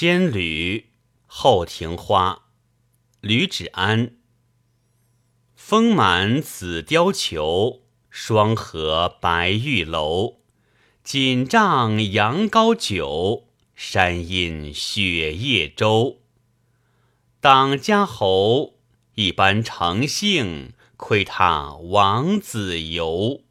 仙侣后庭花，吕芷安。风满紫貂裘，霜合白玉楼。锦帐羊高酒，山阴雪夜舟。党家侯一般成性，窥他王子游。